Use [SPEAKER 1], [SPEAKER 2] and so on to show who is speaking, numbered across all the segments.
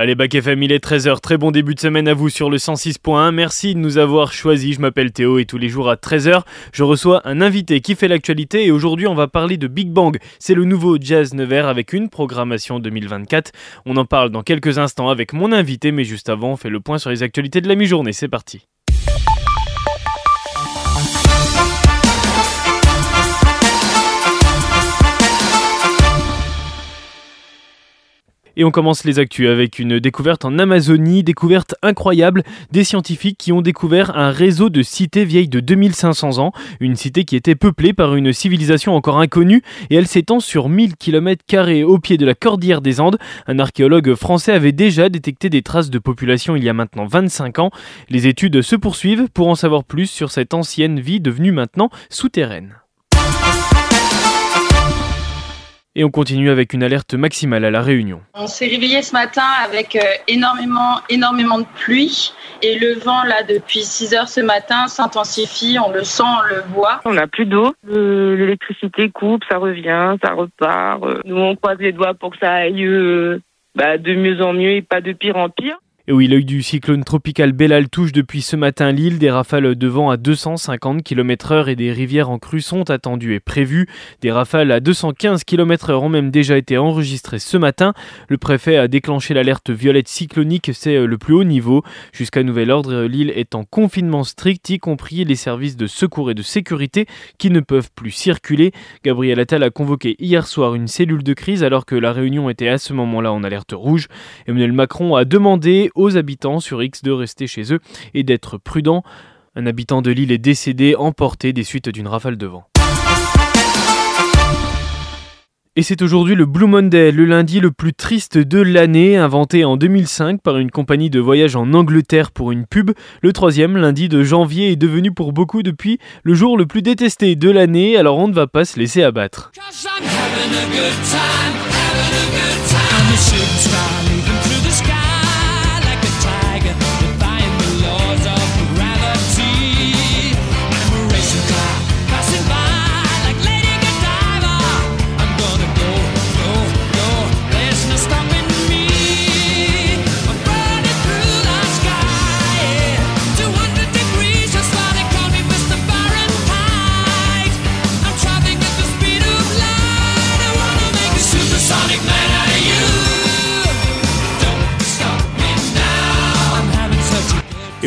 [SPEAKER 1] Allez, Bac FM, il est 13h. Très bon début de semaine à vous sur le 106.1. Merci de nous avoir choisis. Je m'appelle Théo et tous les jours à 13h, je reçois un invité qui fait l'actualité et aujourd'hui, on va parler de Big Bang. C'est le nouveau Jazz Nevers avec une programmation 2024. On en parle dans quelques instants avec mon invité, mais juste avant, on fait le point sur les actualités de la mi-journée. C'est parti. Et on commence les actus avec une découverte en Amazonie, découverte incroyable des scientifiques qui ont découvert un réseau de cités vieilles de 2500 ans, une cité qui était peuplée par une civilisation encore inconnue et elle s'étend sur 1000 km au pied de la cordillère des Andes. Un archéologue français avait déjà détecté des traces de population il y a maintenant 25 ans. Les études se poursuivent pour en savoir plus sur cette ancienne vie devenue maintenant souterraine. Et on continue avec une alerte maximale à la Réunion.
[SPEAKER 2] On s'est réveillé ce matin avec euh, énormément, énormément de pluie et le vent là depuis 6 heures ce matin s'intensifie, on le sent, on le voit.
[SPEAKER 3] On n'a plus d'eau, l'électricité coupe, ça revient, ça repart. Nous on croise les doigts pour que ça aille euh, bah, de mieux en mieux et pas de pire en pire.
[SPEAKER 1] Et oui, l'œil du cyclone tropical Bellal touche depuis ce matin l'île. Des rafales de vent à 250 km/h et des rivières en crue sont attendues et prévues. Des rafales à 215 km/h ont même déjà été enregistrées ce matin. Le préfet a déclenché l'alerte violette cyclonique, c'est euh, le plus haut niveau. Jusqu'à nouvel ordre, l'île est en confinement strict, y compris les services de secours et de sécurité qui ne peuvent plus circuler. Gabriel Attal a convoqué hier soir une cellule de crise alors que la réunion était à ce moment-là en alerte rouge. Emmanuel Macron a demandé aux habitants sur X de rester chez eux et d'être prudents. Un habitant de l'île est décédé emporté des suites d'une rafale de vent. Et c'est aujourd'hui le Blue Monday, le lundi le plus triste de l'année, inventé en 2005 par une compagnie de voyage en Angleterre pour une pub. Le troisième lundi de janvier est devenu pour beaucoup depuis le jour le plus détesté de l'année, alors on ne va pas se laisser abattre.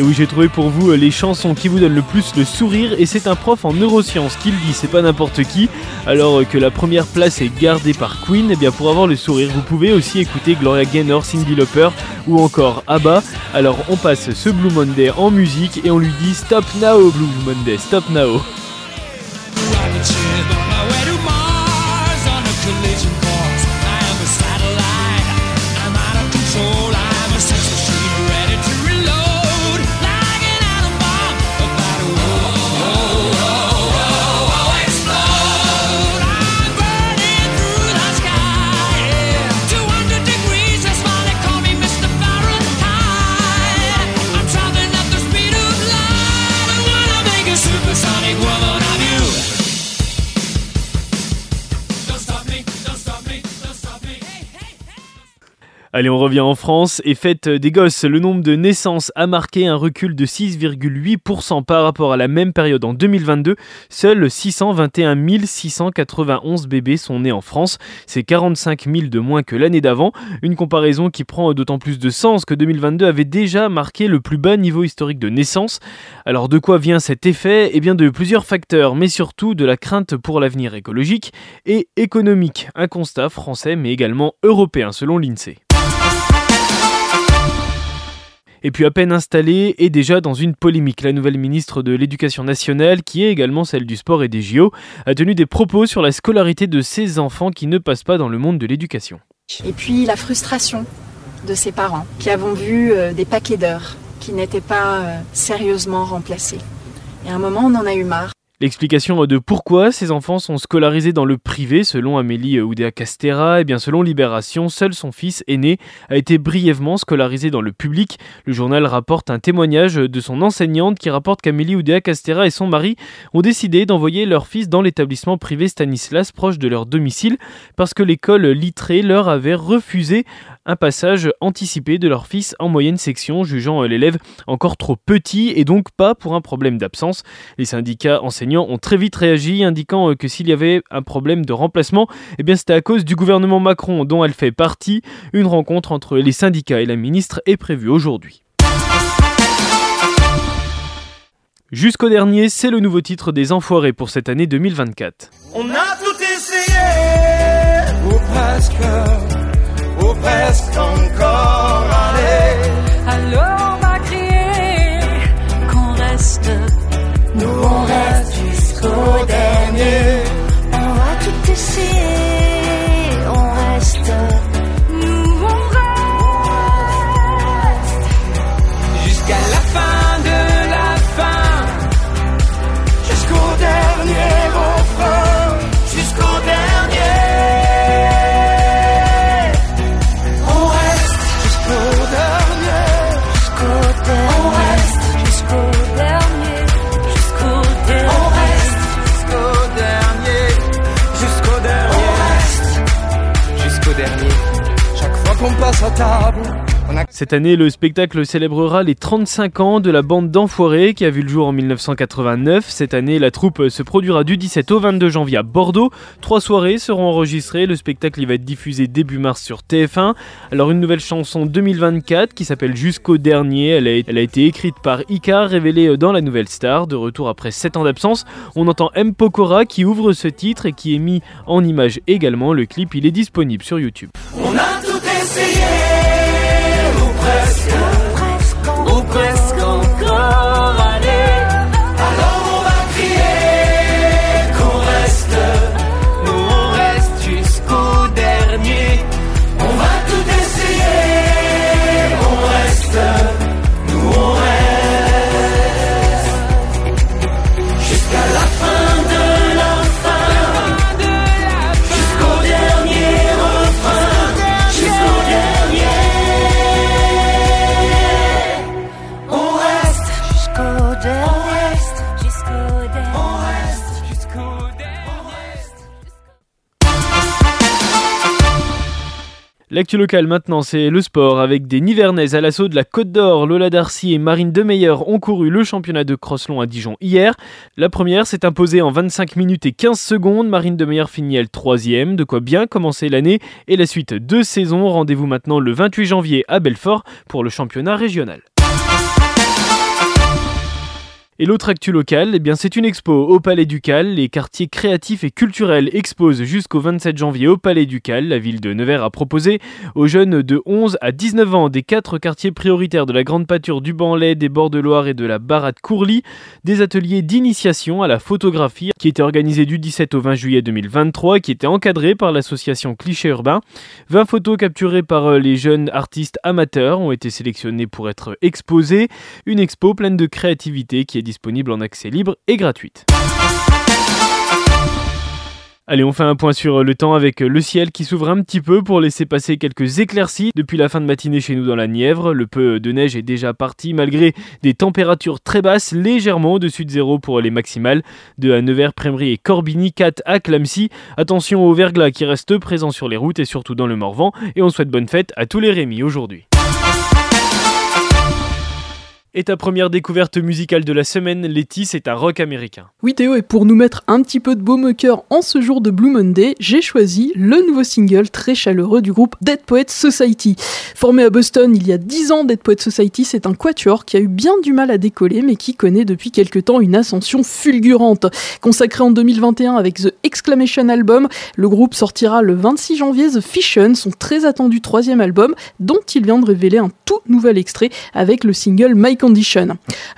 [SPEAKER 1] Oui, j'ai trouvé pour vous euh, les chansons qui vous donnent le plus le sourire. Et c'est un prof en neurosciences qui le dit, c'est pas n'importe qui. Alors euh, que la première place est gardée par Queen, et eh bien pour avoir le sourire, vous pouvez aussi écouter Gloria Gaynor, Cindy Lauper ou encore ABBA. Alors on passe ce Blue Monday en musique et on lui dit Stop now Blue Monday, stop now. Allez, on revient en France et fête des gosses. Le nombre de naissances a marqué un recul de 6,8% par rapport à la même période en 2022. Seuls 621 691 bébés sont nés en France. C'est 45 000 de moins que l'année d'avant. Une comparaison qui prend d'autant plus de sens que 2022 avait déjà marqué le plus bas niveau historique de naissance. Alors de quoi vient cet effet? Eh bien de plusieurs facteurs, mais surtout de la crainte pour l'avenir écologique et économique. Un constat français mais également européen selon l'INSEE. Et puis à peine installée et déjà dans une polémique, la nouvelle ministre de l'Éducation nationale, qui est également celle du sport et des JO, a tenu des propos sur la scolarité de ces enfants qui ne passent pas dans le monde de l'éducation.
[SPEAKER 4] Et puis la frustration de ces parents qui avons vu euh, des paquets d'heures qui n'étaient pas euh, sérieusement remplacés. Et à un moment, on en a eu marre.
[SPEAKER 1] L'explication de pourquoi ces enfants sont scolarisés dans le privé, selon Amélie Oudéa Castera, et eh bien selon Libération, seul son fils aîné a été brièvement scolarisé dans le public. Le journal rapporte un témoignage de son enseignante qui rapporte qu'Amélie Oudéa Castera et son mari ont décidé d'envoyer leur fils dans l'établissement privé Stanislas proche de leur domicile parce que l'école littrée leur avait refusé un passage anticipé de leur fils en moyenne section, jugeant l'élève encore trop petit et donc pas pour un problème d'absence. Les syndicats enseignants ont très vite réagi, indiquant que s'il y avait un problème de remplacement, eh bien c'était à cause du gouvernement Macron dont elle fait partie. Une rencontre entre les syndicats et la ministre est prévue aujourd'hui. Jusqu'au dernier, c'est le nouveau titre des Enfoirés pour cette année 2024.
[SPEAKER 5] On a tout essayé, presque, encore allé.
[SPEAKER 6] Alors on va crier qu'on reste,
[SPEAKER 5] nous on reste jusqu'au dernier. Dernier. Chaque fois qu'on passe à table.
[SPEAKER 1] Cette année, le spectacle célébrera les 35 ans de la bande d'Enfoirés qui a vu le jour en 1989. Cette année, la troupe se produira du 17 au 22 janvier à Bordeaux. Trois soirées seront enregistrées. Le spectacle va être diffusé début mars sur TF1. Alors une nouvelle chanson 2024 qui s'appelle Jusqu'au dernier. Elle a, été écrite par Ika, révélée dans la Nouvelle Star. De retour après 7 ans d'absence, on entend M. Pokora qui ouvre ce titre et qui est mis en image également. Le clip il est disponible sur YouTube.
[SPEAKER 5] Reste,
[SPEAKER 1] L'actu locale maintenant, c'est le sport avec des Nivernaises à l'assaut de la Côte d'Or. Lola Darcy et Marine Demeyer ont couru le championnat de crosslon à Dijon hier. La première s'est imposée en 25 minutes et 15 secondes. Marine Demeyer finit elle troisième, de quoi bien commencer l'année et la suite de saison. Rendez-vous maintenant le 28 janvier à Belfort pour le championnat régional. Et l'autre actu locale, eh bien c'est une expo au Palais Ducal. Les quartiers créatifs et culturels exposent jusqu'au 27 janvier au Palais Ducal. La ville de Nevers a proposé aux jeunes de 11 à 19 ans des quatre quartiers prioritaires de la Grande Pâture du Banlay, des Bords de Loire et de la Barade Courly des ateliers d'initiation à la photographie qui étaient organisés du 17 au 20 juillet 2023, qui étaient encadrés par l'association Cliché Urbain. 20 photos capturées par euh, les jeunes artistes amateurs ont été sélectionnées pour être exposées. Une expo pleine de créativité qui est disponible en accès libre et gratuite. Allez, on fait un point sur le temps avec le ciel qui s'ouvre un petit peu pour laisser passer quelques éclaircies. Depuis la fin de matinée chez nous dans la Nièvre, le peu de neige est déjà parti malgré des températures très basses, légèrement au-dessus de zéro pour les maximales. De à Nevers, Prémery et Corbigny, 4 à Clamcy. Attention au verglas qui reste présent sur les routes et surtout dans le Morvan. Et on souhaite bonne fête à tous les Rémis aujourd'hui. Et ta première découverte musicale de la semaine, Letty, c'est un rock américain.
[SPEAKER 7] Oui Théo, et pour nous mettre un petit peu de baume au cœur en ce jour de Blue Monday, j'ai choisi le nouveau single très chaleureux du groupe Dead Poets Society. Formé à Boston il y a 10 ans, Dead Poets Society, c'est un quatuor qui a eu bien du mal à décoller, mais qui connaît depuis quelque temps une ascension fulgurante. Consacré en 2021 avec The Exclamation Album, le groupe sortira le 26 janvier The Fission, son très attendu troisième album, dont il vient de révéler un tout nouvel extrait avec le single My Condition.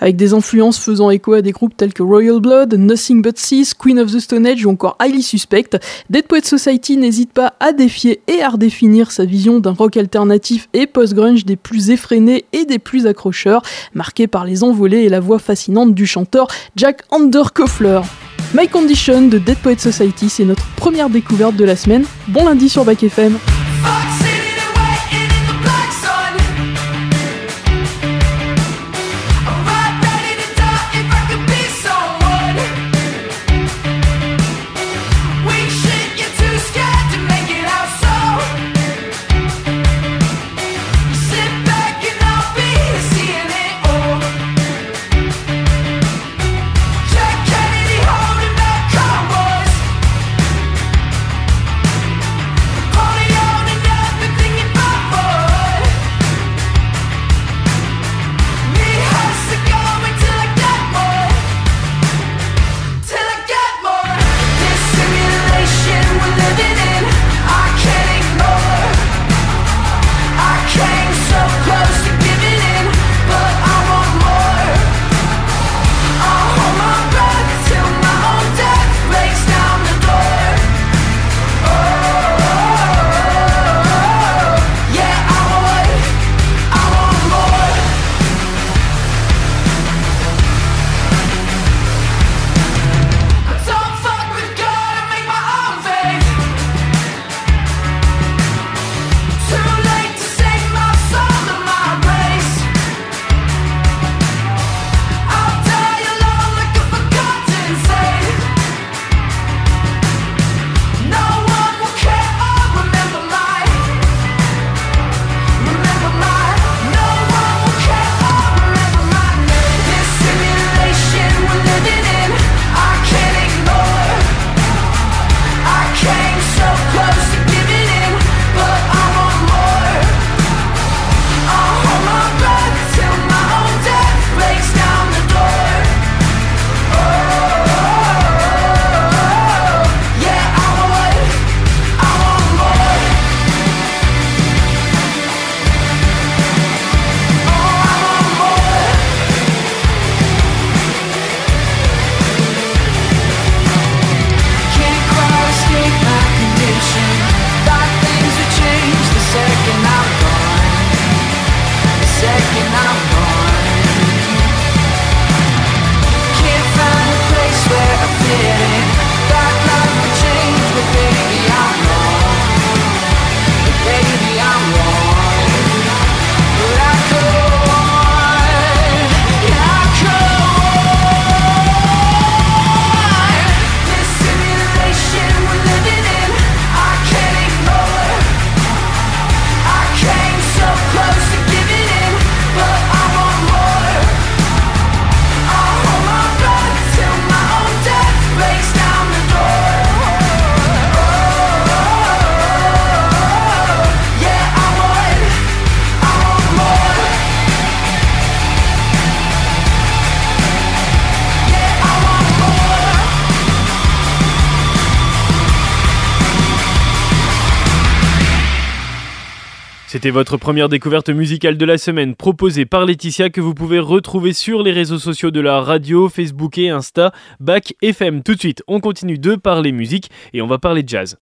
[SPEAKER 7] Avec des influences faisant écho à des groupes tels que Royal Blood, Nothing But Thieves, Queen of the Stone Age ou encore Highly Suspect, Dead Poets Society n'hésite pas à défier et à redéfinir sa vision d'un rock alternatif et post-grunge des plus effrénés et des plus accrocheurs, marqué par les envolées et la voix fascinante du chanteur Jack Underkoffler. My Condition de Dead Poets Society, c'est notre première découverte de la semaine. Bon lundi sur Back FM.
[SPEAKER 1] C'était votre première découverte musicale de la semaine proposée par Laetitia que vous pouvez retrouver sur les réseaux sociaux de la radio, Facebook et Insta, Bac FM. Tout de suite, on continue de parler musique et on va parler jazz.